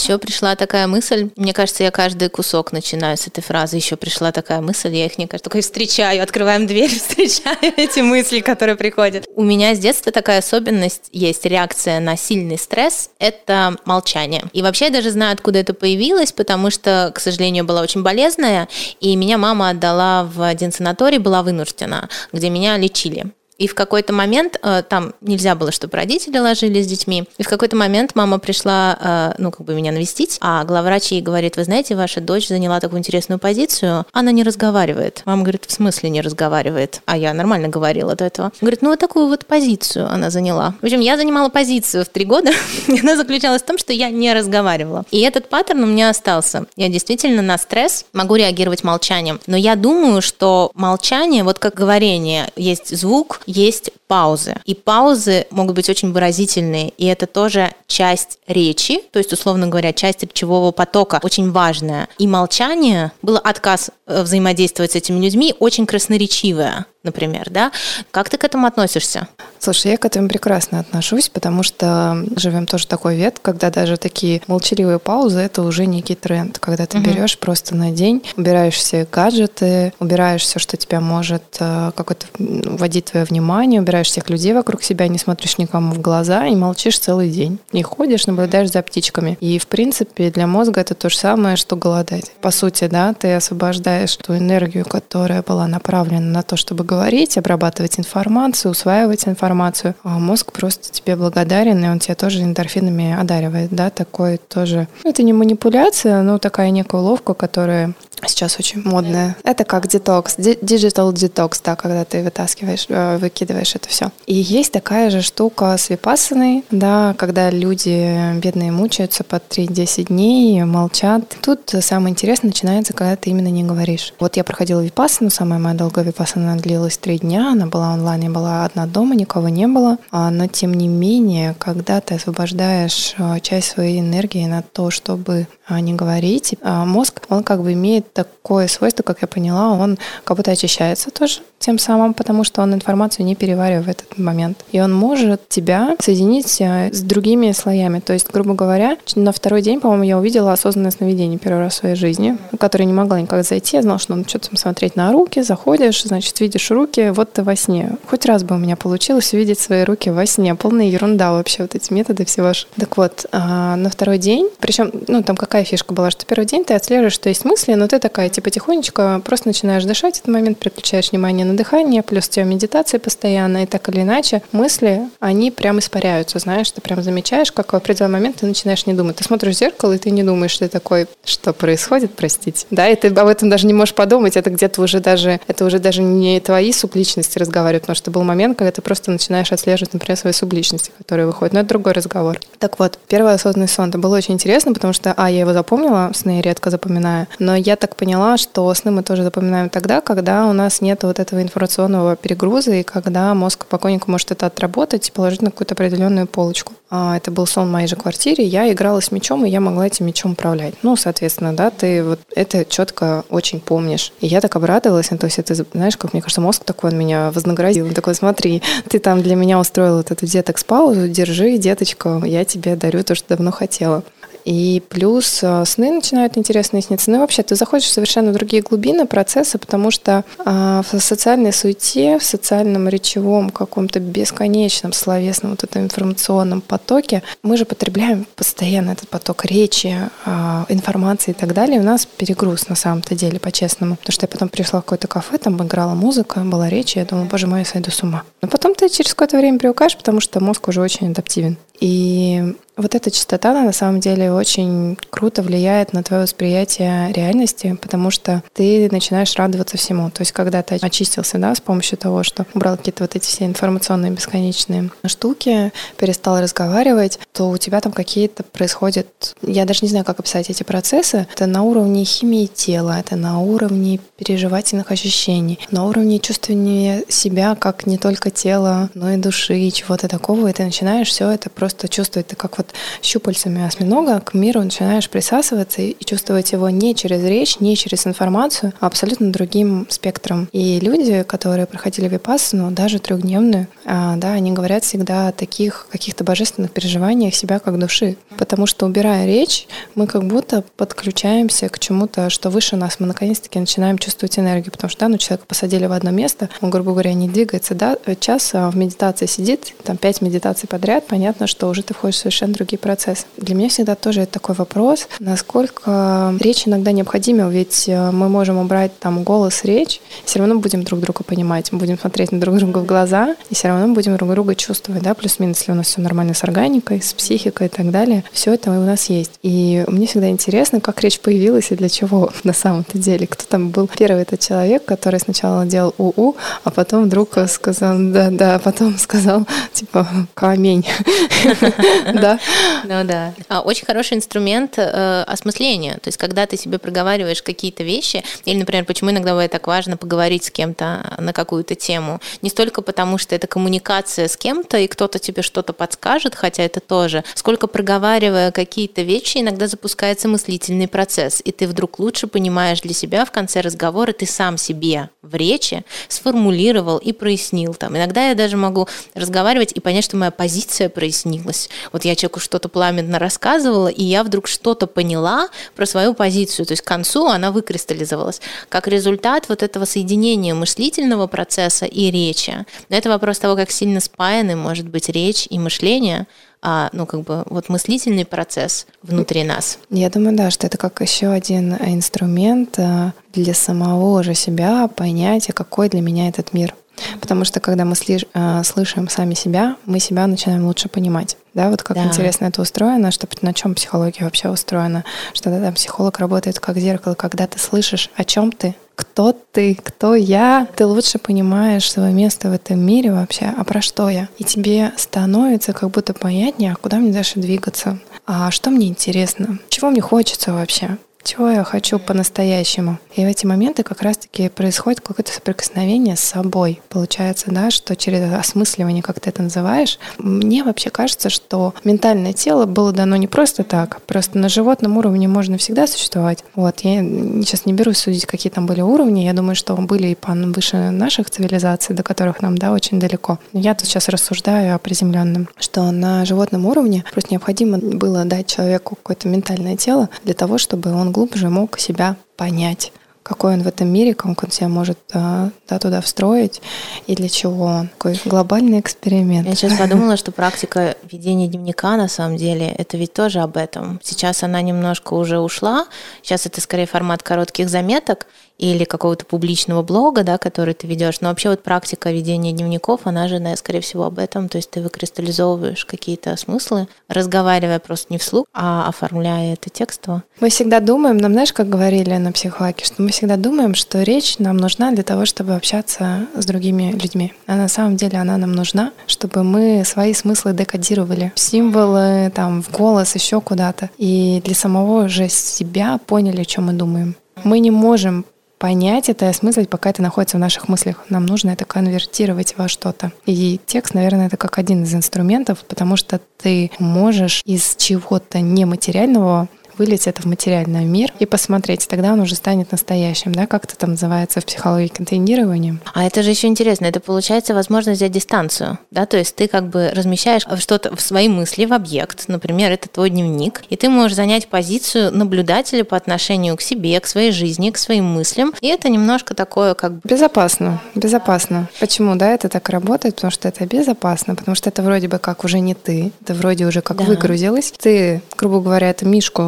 Еще пришла такая мысль, мне кажется, я каждый кусок начинаю с этой фразы, еще пришла такая мысль, я их, мне кажется, только встречаю, открываем дверь, встречаю эти мысли, которые приходят. У меня с детства такая особенность есть, реакция на сильный стресс – это молчание. И вообще я даже знаю, откуда это появилось, потому что, к сожалению, была очень болезненная, и меня мама отдала в один санаторий, была вынуждена, где меня лечили. И в какой-то момент, э, там нельзя было, чтобы родители ложились с детьми, и в какой-то момент мама пришла, э, ну, как бы меня навестить, а главврач ей говорит, вы знаете, ваша дочь заняла такую интересную позицию, она не разговаривает. Мама говорит, в смысле не разговаривает? А я нормально говорила до этого. Говорит, ну, вот такую вот позицию она заняла. В общем, я занимала позицию в три года, и она заключалась в том, что я не разговаривала. И этот паттерн у меня остался. Я действительно на стресс могу реагировать молчанием. Но я думаю, что молчание, вот как говорение, есть звук, есть паузы. И паузы могут быть очень выразительные, и это тоже часть речи, то есть, условно говоря, часть речевого потока, очень важная. И молчание, был отказ э, взаимодействовать с этими людьми, очень красноречивое например, да? Как ты к этому относишься? Слушай, я к этому прекрасно отношусь, потому что живем тоже такой век, когда даже такие молчаливые паузы это уже некий тренд, когда ты угу. берешь просто на день, убираешь все гаджеты, убираешь все, что тебя может э, какое-то вводить твое внимание, убираешь всех людей вокруг себя, не смотришь никому в глаза и молчишь целый день. И ходишь, наблюдаешь за птичками. И, в принципе, для мозга это то же самое, что голодать. По сути, да, ты освобождаешь ту энергию, которая была направлена на то, чтобы говорить, обрабатывать информацию, усваивать информацию. А мозг просто тебе благодарен, и он тебя тоже эндорфинами одаривает, да, такой тоже. Ну, это не манипуляция, но такая некая уловка, которая сейчас очень модная. Это как детокс, digital detox, да, когда ты вытаскиваешь, э, выкидываешь это все. И есть такая же штука с випассаной, да, когда люди бедные мучаются по 3-10 дней, молчат. Тут самое интересное начинается, когда ты именно не говоришь. Вот я проходила випассану, самая моя долгая випассана длилась 3 дня, она была онлайн, я была одна дома, никого не было. А, но тем не менее, когда ты освобождаешь э, часть своей энергии на то, чтобы а, не говорить, а мозг, он как бы имеет такое свойство, как я поняла, он как будто очищается тоже тем самым, потому что он информацию не переваривает в этот момент. И он может тебя соединить э, с другими слоями. То есть, грубо говоря, на второй день, по-моему, я увидела осознанное сновидение первый раз в своей жизни, которое не могла никак зайти. Я знала, что надо что-то смотреть на руки, заходишь, значит, видишь руки, вот ты во сне. Хоть раз бы у меня получилось увидеть свои руки во сне. Полная ерунда вообще, вот эти методы все ваши. Так вот, а на второй день, причем, ну, там какая фишка была, что первый день ты отслеживаешь, что есть мысли, но ты такая, типа, тихонечко просто начинаешь дышать в этот момент, переключаешь внимание на дыхание, плюс у тебя медитация постоянно, и так или иначе мысли, они прям испаряются, знаешь, ты прям замечаешь, как в определенный момент ты начинаешь не думать. Ты смотришь в зеркало, и ты не думаешь, что ты такой, что происходит, простите. Да, и ты об этом даже не можешь подумать, это где-то уже даже, это уже даже не твои субличности разговаривают, потому что был момент, когда ты просто начинаешь отслеживать, например, свои субличности, которые выходят. Но это другой разговор. Так вот, первый осознанный сон, это было очень интересно, потому что, а, я его запомнила, сны редко запоминаю, но я так поняла, что сны мы тоже запоминаем тогда, когда у нас нет вот этого информационного перегруза, и когда мозг спокойненько может это отработать и положить на какую-то определенную полочку. А, это был сон в моей же квартире, я играла с мячом, и я могла этим мячом управлять. Ну, соответственно, да, ты вот это четко очень помнишь. И я так обрадовалась, ну, то есть это, знаешь, как мне кажется, мозг такой, он меня вознаградил. Он такой, смотри, ты там для меня устроил вот эту детокс-паузу, держи, деточка, я тебе дарю то, что давно хотела. И плюс э, сны начинают интересные сниться. Ну и вообще, ты заходишь в совершенно другие глубины процесса, потому что а, в социальной суете, в социальном речевом каком-то бесконечном словесном вот этом информационном потоке мы же потребляем постоянно этот поток речи, а, информации и так далее. И у нас перегруз на самом-то деле, по-честному. Потому что я потом пришла в какое-то кафе, там играла музыка, была речь, и я думала, боже мой, я сойду с ума. Но потом ты через какое-то время привыкаешь, потому что мозг уже очень адаптивен. И вот эта частота, она на самом деле очень круто влияет на твое восприятие реальности, потому что ты начинаешь радоваться всему. То есть, когда ты очистился, да, с помощью того, что убрал какие-то вот эти все информационные бесконечные штуки, перестал разговаривать, то у тебя там какие-то происходят, я даже не знаю, как описать эти процессы. Это на уровне химии тела, это на уровне переживательных ощущений, на уровне чувствования себя как не только тела, но и души, и чего-то такого, и ты начинаешь все это просто чувствовать. Ты как вот щупальцами осьминога к миру начинаешь присасываться и чувствовать его не через речь, не через информацию, а абсолютно другим спектром. И люди, которые проходили випассану, даже трехдневную, а, да, они говорят всегда о таких каких-то божественных переживаниях себя как души. Потому что, убирая речь, мы как будто подключаемся к чему-то, что выше нас. Мы наконец-таки начинаем чувствовать энергию. Потому что, да, ну, человека посадили в одно место, он, грубо говоря, не двигается, да, час а в медитации сидит, там пять медитаций подряд, понятно, что уже ты входишь в совершенно другие процессы. Для меня всегда тоже это такой вопрос, насколько речь иногда необходима, ведь э, мы можем убрать там голос, речь, все равно будем друг друга понимать, мы будем смотреть на друг друга в глаза, и все равно будем друг друга чувствовать, да, плюс-минус, если у нас все нормально с органикой, с психикой и так далее, все это у нас есть. И мне всегда интересно, как речь появилась и для чего на самом-то деле. Кто там был первый этот человек, который сначала делал у-у, а потом вдруг сказал, да-да, а потом сказал, типа, камень. Да. Ну да. А, очень хороший инструмент э, осмысления. То есть, когда ты себе проговариваешь какие-то вещи, или, например, почему иногда бывает так важно поговорить с кем-то на какую-то тему, не столько потому, что это коммуникация с кем-то, и кто-то тебе что-то подскажет, хотя это тоже, сколько проговаривая какие-то вещи, иногда запускается мыслительный процесс, и ты вдруг лучше понимаешь для себя в конце разговора, ты сам себе в речи сформулировал и прояснил. Там. Иногда я даже могу разговаривать и понять, что моя позиция прояснилась. Вот я человеку что-то пламенно рассказывала, и я вдруг что-то поняла про свою позицию. То есть к концу она выкристаллизовалась. Как результат вот этого соединения мыслительного процесса и речи. Это вопрос того, как сильно спаяны может быть речь и мышление, а, ну, как бы, вот мыслительный процесс внутри нас. Я думаю, да, что это как еще один инструмент э, для самого же себя понять, а какой для меня этот мир. Потому что когда мы сли, э, слышим сами себя, мы себя начинаем лучше понимать. Да, вот как да. интересно это устроено, что на чем психология вообще устроена, что да, там психолог работает как зеркало, когда ты слышишь, о чем ты, кто ты, кто я, ты лучше понимаешь свое место в этом мире вообще, а про что я. И тебе становится как будто понятнее, а куда мне дальше двигаться, а что мне интересно, чего мне хочется вообще чего я хочу по-настоящему. И в эти моменты как раз-таки происходит какое-то соприкосновение с собой. Получается, да, что через осмысливание, как ты это называешь, мне вообще кажется, что ментальное тело было дано не просто так, просто на животном уровне можно всегда существовать. Вот, я сейчас не берусь судить, какие там были уровни, я думаю, что были и по выше наших цивилизаций, до которых нам, да, очень далеко. Я тут сейчас рассуждаю о приземленном, что на животном уровне просто необходимо было дать человеку какое-то ментальное тело для того, чтобы он глубже мог себя понять какой он в этом мире, как он себя может да, да, туда встроить и для чего он. Такой глобальный эксперимент. Я сейчас подумала, что практика ведения дневника на самом деле это ведь тоже об этом. Сейчас она немножко уже ушла, сейчас это скорее формат коротких заметок, или какого-то публичного блога, да, который ты ведешь. Но вообще вот практика ведения дневников, она же, скорее всего, об этом. То есть ты выкристаллизовываешь какие-то смыслы, разговаривая просто не вслух, а оформляя это текстово. Мы всегда думаем, нам знаешь, как говорили на психолаке, что мы всегда думаем, что речь нам нужна для того, чтобы общаться с другими людьми. А на самом деле она нам нужна, чтобы мы свои смыслы декодировали. Символы, там, в голос, еще куда-то. И для самого же себя поняли, о чем мы думаем. Мы не можем понять это и осмыслить, пока это находится в наших мыслях. Нам нужно это конвертировать во что-то. И текст, наверное, это как один из инструментов, потому что ты можешь из чего-то нематериального вылить это в материальный мир и посмотреть, тогда он уже станет настоящим, да, как это там называется в психологии контейнирования. А это же еще интересно, это получается возможность взять дистанцию, да, то есть ты как бы размещаешь что-то в свои мысли, в объект, например, это твой дневник, и ты можешь занять позицию наблюдателя по отношению к себе, к своей жизни, к своим мыслям, и это немножко такое как бы... Безопасно, безопасно. Почему, да, это так работает? Потому что это безопасно, потому что это вроде бы как уже не ты, это вроде уже как да. выгрузилось. Ты, грубо говоря, эту мишку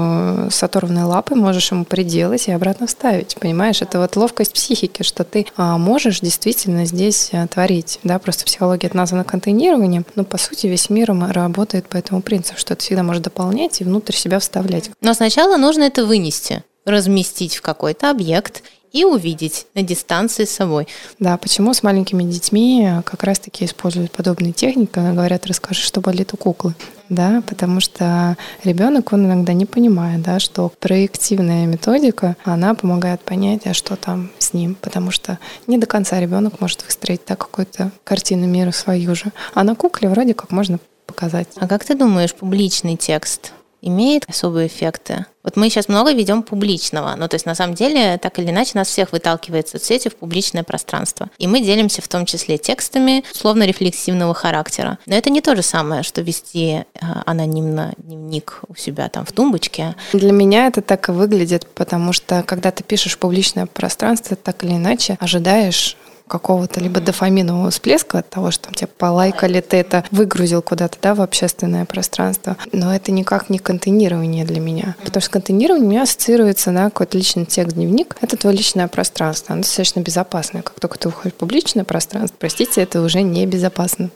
с оторванной лапой можешь ему приделать и обратно вставить, понимаешь? Это вот ловкость психики, что ты а, можешь действительно здесь а, творить, да, просто психология это названа контейнированием, но по сути весь мир работает по этому принципу, что ты всегда можешь дополнять и внутрь себя вставлять. Но сначала нужно это вынести разместить в какой-то объект и увидеть на дистанции с собой. Да, почему с маленькими детьми как раз-таки используют подобные техники, говорят, расскажи, что болит у куклы. Да, потому что ребенок, он иногда не понимает, да, что проективная методика, она помогает понять, а что там с ним, потому что не до конца ребенок может выстроить так какую-то картину мира свою же. А на кукле вроде как можно показать. А как ты думаешь, публичный текст имеет особые эффекты. Вот мы сейчас много ведем публичного, ну то есть на самом деле так или иначе нас всех выталкивает соцсети в публичное пространство. И мы делимся в том числе текстами условно-рефлексивного характера. Но это не то же самое, что вести а, анонимно дневник у себя там в тумбочке. Для меня это так и выглядит, потому что когда ты пишешь публичное пространство, так или иначе ожидаешь какого-то либо дофаминового всплеска от того, что там тебя полайкали, ты это выгрузил куда-то, да, в общественное пространство. Но это никак не контейнирование для меня. Потому что контейнирование у меня ассоциируется на какой-то личный текст, дневник. Это твое личное пространство. Оно достаточно безопасное. Как только ты уходишь в публичное пространство, простите, это уже небезопасно.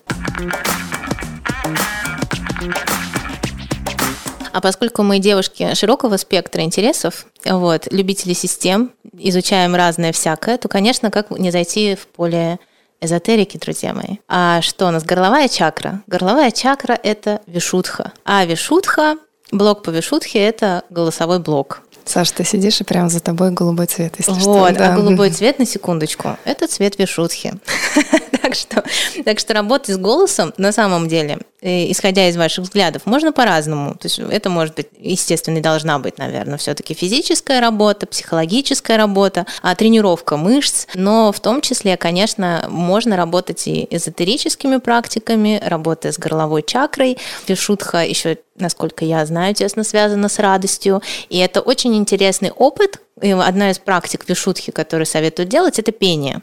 А поскольку мы девушки широкого спектра интересов, вот, любители систем, изучаем разное всякое, то, конечно, как не зайти в поле эзотерики, друзья мои. А что у нас? Горловая чакра. Горловая чакра – это вишутха. А вишутха, блок по вишутхе – это голосовой блок. Саш, ты сидишь и прям за тобой голубой цвет, если вот, что. Вот, а голубой цвет, на секундочку, это цвет вишутхи. так, что, так что работать с голосом на самом деле, э, исходя из ваших взглядов, можно по-разному. То есть это может быть, естественно, и должна быть, наверное, все-таки физическая работа, психологическая работа, а тренировка мышц, но в том числе, конечно, можно работать и эзотерическими практиками, работая с горловой чакрой. Вишутха еще насколько я знаю, тесно связана с радостью. И это очень интересный опыт. И одна из практик вишутхи, которую советуют делать, это пение.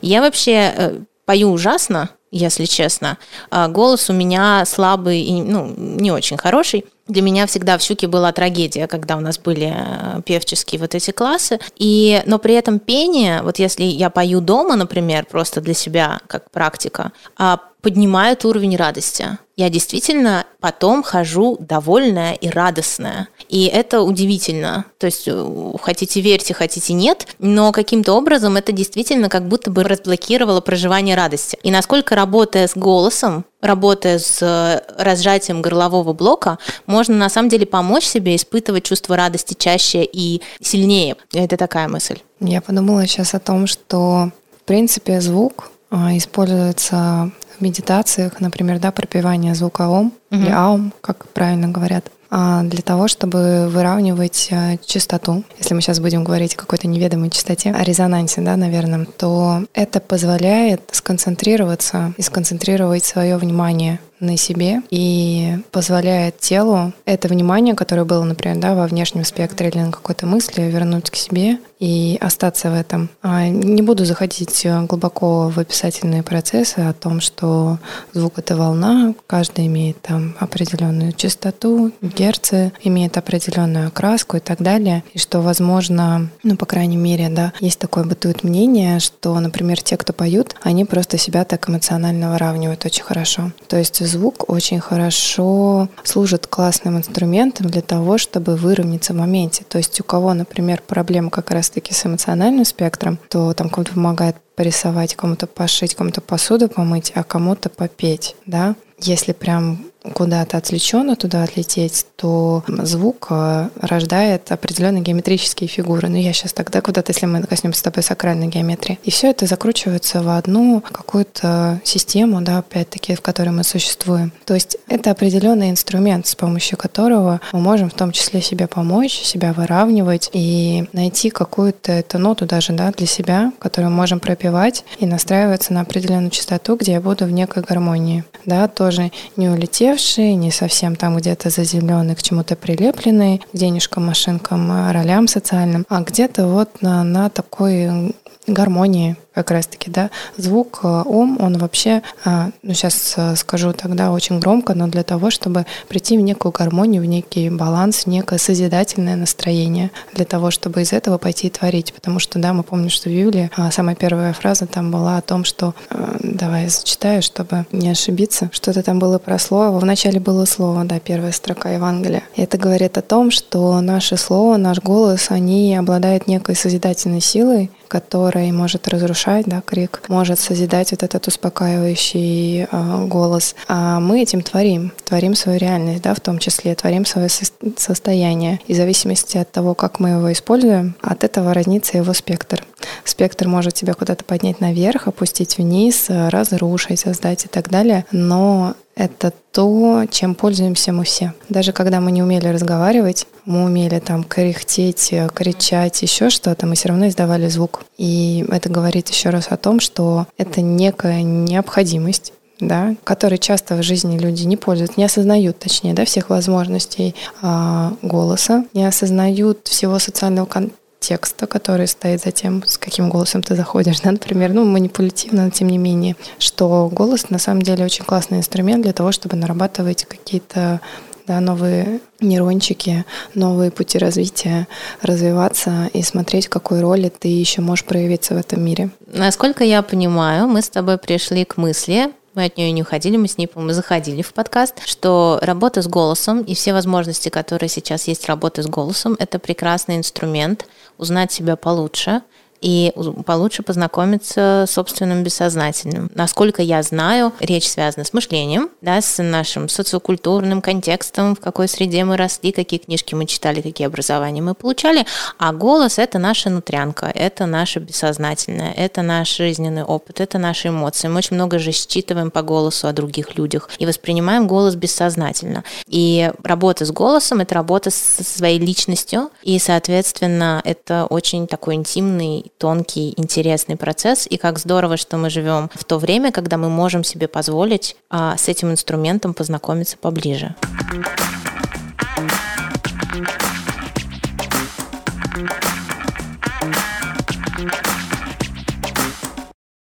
Я вообще э, пою ужасно, если честно. А голос у меня слабый и ну, не очень хороший. Для меня всегда в Щуке была трагедия, когда у нас были э, певческие вот эти классы. И, но при этом пение, вот если я пою дома, например, просто для себя, как практика, а поднимает уровень радости. Я действительно потом хожу довольная и радостная. И это удивительно. То есть э, хотите верьте, хотите нет, но каким-то образом это действительно как будто бы разблокировало проживание радости. И насколько работая с голосом, работая с э, разжатием горлового блока, можно на самом деле помочь себе испытывать чувство радости чаще и сильнее. Это такая мысль. Я подумала сейчас о том, что в принципе звук а, используется в медитациях, например, да, пропивание звука ом угу. или аум, как правильно говорят, для того, чтобы выравнивать а, частоту. Если мы сейчас будем говорить о какой-то неведомой частоте, о резонансе, да, наверное, то это позволяет сконцентрироваться и сконцентрировать свое внимание на себе и позволяет телу это внимание, которое было, например, да, во внешнем спектре или на какой-то мысли, вернуть к себе и остаться в этом. А не буду заходить глубоко в описательные процессы о том, что звук — это волна, каждый имеет там определенную частоту, герцы, имеет определенную окраску и так далее, и что, возможно, ну, по крайней мере, да, есть такое бытует мнение, что, например, те, кто поют, они просто себя так эмоционально выравнивают очень хорошо. То есть звук очень хорошо служит классным инструментом для того, чтобы выровняться в моменте. То есть у кого, например, проблема как раз-таки с эмоциональным спектром, то там кому-то помогает порисовать, кому-то пошить, кому-то посуду помыть, а кому-то попеть, да. Если прям куда-то отвлеченно туда отлететь, то звук э, рождает определенные геометрические фигуры. Ну, я сейчас тогда куда-то, если мы коснемся с тобой сакральной геометрии. И все это закручивается в одну какую-то систему, да, опять-таки, в которой мы существуем. То есть это определенный инструмент, с помощью которого мы можем в том числе себе помочь, себя выравнивать и найти какую-то эту ноту даже да, для себя, которую мы можем пропивать и настраиваться на определенную частоту, где я буду в некой гармонии. Да, тоже не улетевший, не совсем там где-то заземленный, к чему-то прилепленный, денежкам, машинкам, ролям социальным, а где-то вот на, на такой гармонии как раз-таки, да, звук э, ом, он вообще, э, ну сейчас э, скажу тогда очень громко, но для того, чтобы прийти в некую гармонию, в некий баланс, в некое созидательное настроение, для того, чтобы из этого пойти и творить, потому что, да, мы помним, что в Библии самая первая фраза там была о том, что, давай я зачитаю, чтобы не ошибиться, что-то там было про слово, вначале было слово, да, первая строка Евангелия. И это говорит о том, что наше слово, наш голос, они обладают некой созидательной силой, которая может разрушать, да, крик, может созидать вот этот успокаивающий э, голос. А мы этим творим, творим свою реальность, да, в том числе, творим свое со- состояние. И в зависимости от того, как мы его используем, от этого разнится его спектр. Спектр может тебя куда-то поднять наверх, опустить вниз, разрушить, создать и так далее. Но это то, чем пользуемся мы все. Даже когда мы не умели разговаривать, мы умели там кряхтеть, кричать, еще что-то, мы все равно издавали звук. И это говорит еще раз о том, что это некая необходимость да, которые часто в жизни люди не пользуются, не осознают, точнее, да, всех возможностей а, голоса, не осознают всего социального контакта текста, который стоит за тем, с каким голосом ты заходишь, да, например, ну, манипулятивно, но тем не менее, что голос на самом деле очень классный инструмент для того, чтобы нарабатывать какие-то да, новые нейрончики, новые пути развития, развиваться и смотреть, какой роли ты еще можешь проявиться в этом мире. Насколько я понимаю, мы с тобой пришли к мысли, мы от нее не уходили, мы с ней, по-моему, заходили в подкаст, что работа с голосом и все возможности, которые сейчас есть работы с голосом, это прекрасный инструмент узнать себя получше – и получше познакомиться с собственным бессознательным. Насколько я знаю, речь связана с мышлением, да, с нашим социокультурным контекстом, в какой среде мы росли, какие книжки мы читали, какие образования мы получали, а голос — это наша нутрянка, это наше бессознательное, это наш жизненный опыт, это наши эмоции. Мы очень много же считываем по голосу о других людях и воспринимаем голос бессознательно. И работа с голосом — это работа со своей личностью, и, соответственно, это очень такой интимный тонкий, интересный процесс, и как здорово, что мы живем в то время, когда мы можем себе позволить а, с этим инструментом познакомиться поближе. Thank you.